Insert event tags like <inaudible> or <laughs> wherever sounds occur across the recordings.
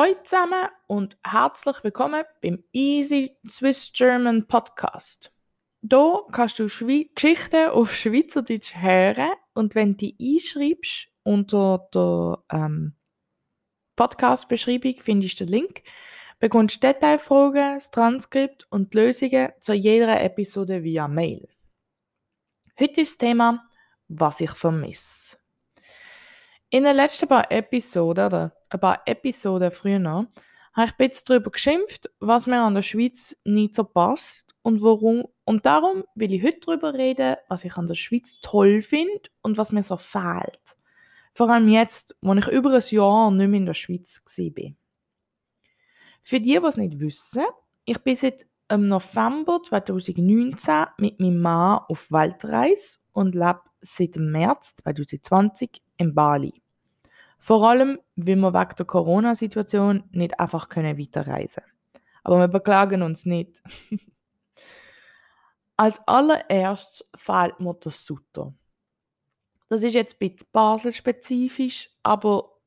Hallo zusammen und herzlich willkommen beim Easy Swiss German Podcast. Hier kannst du Schwe Geschichten auf Schweizerdeutsch hören und wenn du die einschreibst unter der ähm, Podcast-Beschreibung findest du den Link, bekommst du Detailfragen, das Transkript und Lösungen zu jeder Episode via Mail. Heute ist das Thema, was ich vermisse. In den letzten paar Episoden oder ein paar Episoden früher habe ich ein bisschen darüber geschimpft, was mir an der Schweiz nicht so passt und warum. Und darum will ich heute darüber reden, was ich an der Schweiz toll finde und was mir so fehlt. Vor allem jetzt, wo ich über ein Jahr nicht mehr in der Schweiz war. Für die, die es nicht wissen, ich bin seit im November 2019 mit meinem Mann auf Weltreise und lebe seit März 2020 in Bali. Vor allem, weil wir wegen der Corona-Situation nicht einfach weiterreisen können. Aber wir beklagen uns nicht. <laughs> Als allererstes fehlt mir der Sutter. Das ist jetzt ein bisschen Basel-spezifisch, aber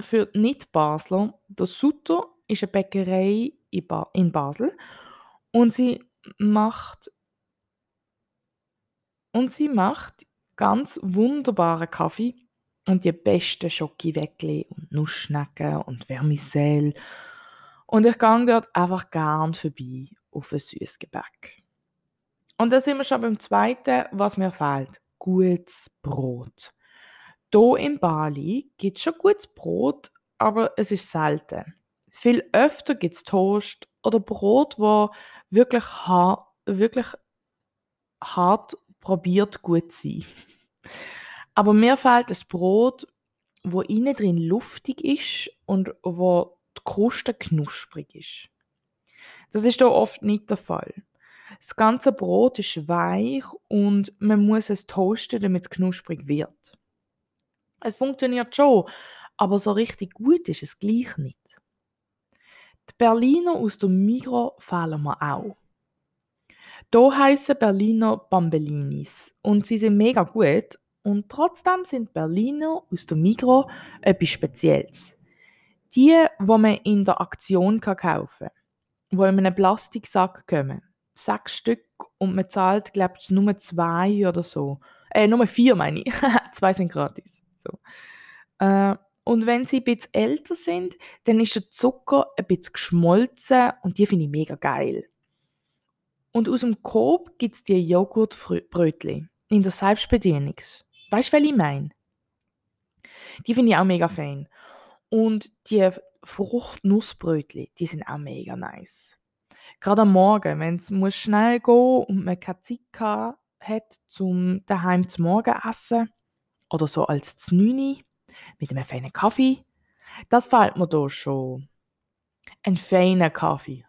für Nicht-Basler, der Sutter ist eine Bäckerei in Basel und sie macht und sie macht ganz wunderbaren Kaffee und die besten Schokiweckli und Nussschnecken und Vermicelle. Und ich gehe dort einfach gern vorbei auf ein süßes Gebäck. Und da sind wir schon beim zweiten, was mir fehlt. Gutes Brot. Hier in Bali gibt es schon gutes Brot, aber es ist selten. Viel öfter gibt es Toast oder Brot, wo wirklich hart, wirklich hart probiert gut sein. Aber mir fehlt das Brot, wo innen drin luftig ist und wo die Kruste knusprig ist. Das ist hier oft nicht der Fall. Das ganze Brot ist weich und man muss es toasten, damit es knusprig wird. Es funktioniert schon, aber so richtig gut ist es gleich nicht. Die Berliner aus der Migro fehlen mir auch. Hier heißen Berliner Bambelinis und sie sind mega gut und trotzdem sind Berliner aus der Migro etwas Spezielles. Die, wo man in der Aktion kaufen kann, wo in einem Plastiksack kommen. Sechs Stück und man zahlt, glaube ich, nur zwei oder so. Äh, nur vier meine ich. <laughs> zwei sind gratis. So. Äh, und wenn sie ein bisschen älter sind, dann ist der Zucker ein bisschen geschmolzen und die finde ich mega geil. Und aus dem Coop gibt es die Joghurtbrötchen in der Selbstbedienung. Weißt du, was ich meine? Die finde ich auch mega fein. Und die Frucht-Nussbrötchen, die sind auch mega nice. Gerade am Morgen, wenn es schnell gehen muss und man keine Zeit hat, zum daheim zum Morgen essen oder so als Znüni, mit einem feinen Kaffee. Das fällt mir hier schon. Ein feiner Kaffee.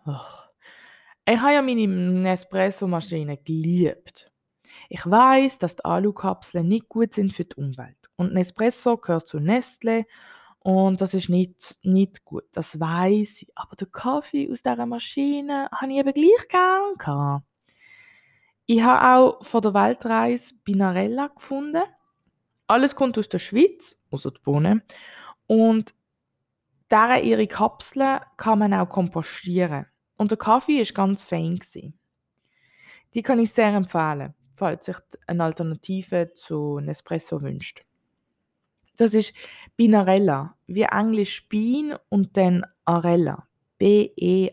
Ich habe ja meine Nespresso-Maschine geliebt. Ich weiß, dass die Alukapseln nicht gut sind für die Umwelt. Und Nespresso gehört zu Nestle und das ist nicht, nicht gut. Das weiß ich. Aber den Kaffee aus dieser Maschine habe ich eben gleich gern gehabt. Ich habe auch von der Weltreise Binarella gefunden. Alles kommt aus der Schweiz, außer die Bohnen. Und deren ihre Kapseln kann man auch kompostieren. Und der Kaffee ist ganz fein. Die kann ich sehr empfehlen, falls sich eine Alternative zu Nespresso wünscht. Das ist Binarella, wie Englisch Bean und dann Arella. B-E-A-N-A-R-E-L-L-A.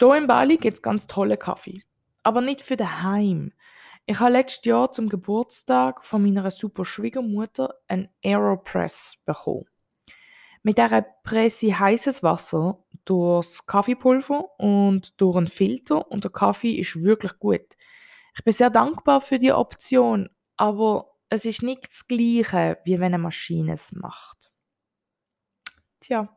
Hier in Bali gibt es ganz tolle Kaffee. Aber nicht für daheim. Ich habe letztes Jahr zum Geburtstag von meiner super Schwiegermutter ein Aeropress bekommen. Mit dieser presse heißes Wasser durchs Kaffeepulver und durch einen Filter und der Kaffee ist wirklich gut. Ich bin sehr dankbar für die Option, aber es ist nicht das Gleiche, wie wenn eine Maschine es macht. Tja.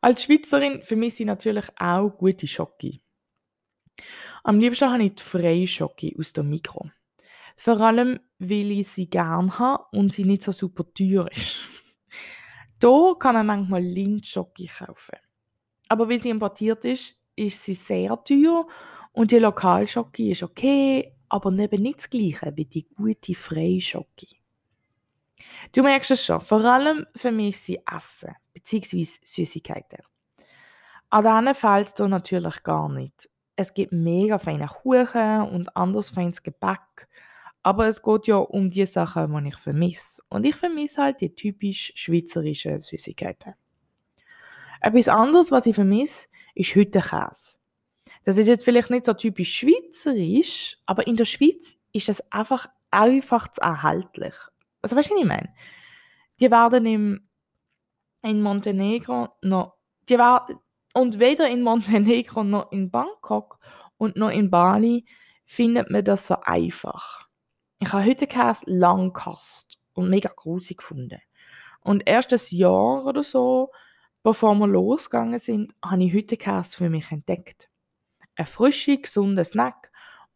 Als Schweizerin vermisse ich natürlich auch gute Schocke. Am liebsten habe ich die freie Schocke aus der Mikro. Vor allem, weil ich sie gerne habe und sie nicht so super teuer ist. <laughs> Hier kann man manchmal Lindschocke kaufen. Aber weil sie importiert ist, ist sie sehr teuer und die Lokalschocke ist okay, aber neben nicht das Gleiche wie die gute freie Schoki. Du merkst es schon, vor allem vermisse ich Essen bzw. Süßigkeiten. An denen fehlt es natürlich gar nicht. Es gibt mega feine Kuchen und anderes feines Gebäck, aber es geht ja um die Sachen, die ich vermisse. Und ich vermisse halt die typisch schweizerischen Süßigkeiten. Etwas anderes, was ich vermisse, ist Hüttenkäse. Das ist jetzt vielleicht nicht so typisch schweizerisch, aber in der Schweiz ist das einfach einfach zu erhältlich. Also weißt du, was ich meine? Die werden im, in Montenegro noch, die werden, und weder in Montenegro noch in Bangkok und noch in Bali findet man das so einfach. Ich habe heute Käse lang gehasst und mega grusig gefunden. Und erst ein Jahr oder so, bevor wir losgegangen sind, habe ich Hüttenkäse für mich entdeckt. Ein frischer, gesunder Snack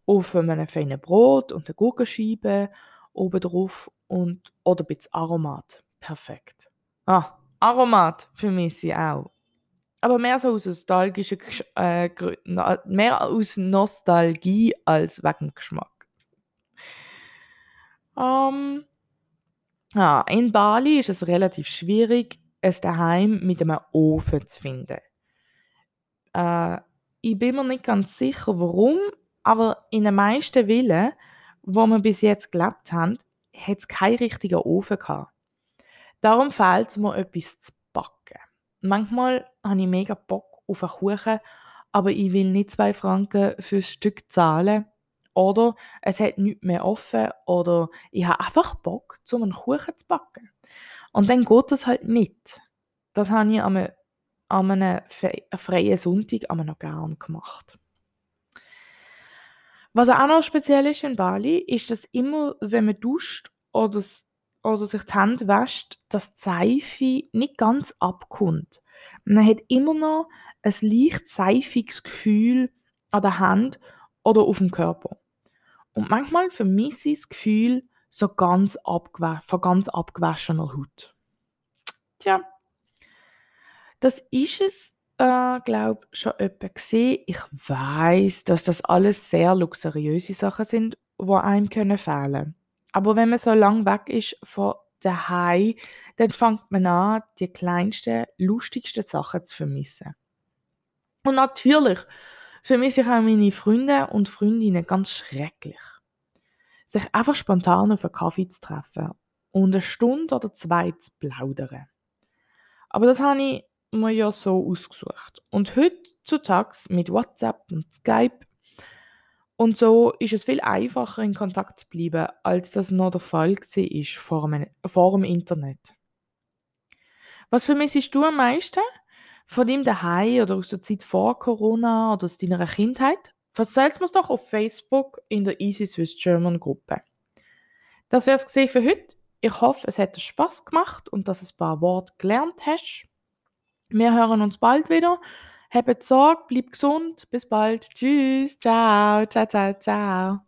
auf einem feinen Brot und eine Gurkenscheibe oben drauf und, oder ein bisschen Aromat. Perfekt. Ah, Aromat vermisse ich auch. Aber mehr so aus nostalgischen äh, mehr aus Nostalgie als wegen Geschmack. Ähm, ja, in Bali ist es relativ schwierig, es daheim mit einem Ofen zu finden. Äh, ich bin mir nicht ganz sicher, warum, aber in den meisten Villen, wo wir bis jetzt gelebt haben, hat es keinen richtigen Ofen gehabt. Darum fehlt es mir, etwas zu backen. Manchmal habe ich mega Bock auf einen Kuchen, aber ich will nicht zwei Franken für ein Stück zahlen. Oder es hat nichts mehr offen oder ich habe einfach Bock, um einen Kuchen zu backen. Und dann geht das halt nicht. Das habe ich an einem, freien Sonntag noch gern gemacht. Was auch noch speziell ist in Bali, ist, dass immer, wenn man duscht oder, oder sich die Hände wäscht, dass die Seife nicht ganz abkommt. Man hat immer noch ein leicht seifiges Gefühl an der Hand oder auf dem Körper. Und manchmal vermisse ich das Gefühl so ganz von ganz abgewaschener Haut. Tja, das ist es, äh, glaube schon öppe gesehen. Ich weiß, dass das alles sehr luxuriöse Sachen sind, wo einem können fehlen. Aber wenn man so lang weg ist von daheim, dann fängt man an, die kleinsten, lustigsten Sachen zu vermissen. Und natürlich vermisse ich auch meine Freunde und Freundinnen ganz schrecklich. Sich einfach spontan auf einen Kaffee zu treffen und eine Stunde oder zwei zu plaudern. Aber das habe ich mir ja so ausgesucht. Und heutzutage mit WhatsApp und Skype und so ist es viel einfacher, in Kontakt zu bleiben, als das noch der Fall war vor dem, vor dem Internet. Was vermissest du am meisten? Von deinem Daheim oder aus der Zeit vor Corona oder aus deiner Kindheit? Erzähl es mir doch auf Facebook in der Easy Swiss German Gruppe. Das wäre es für heute. Ich hoffe, es hat dir Spaß gemacht und dass du ein paar Worte gelernt hast. Wir hören uns bald wieder. Habt Sorge, bleib gesund. Bis bald. Tschüss. Ciao. Ciao, ciao, ciao.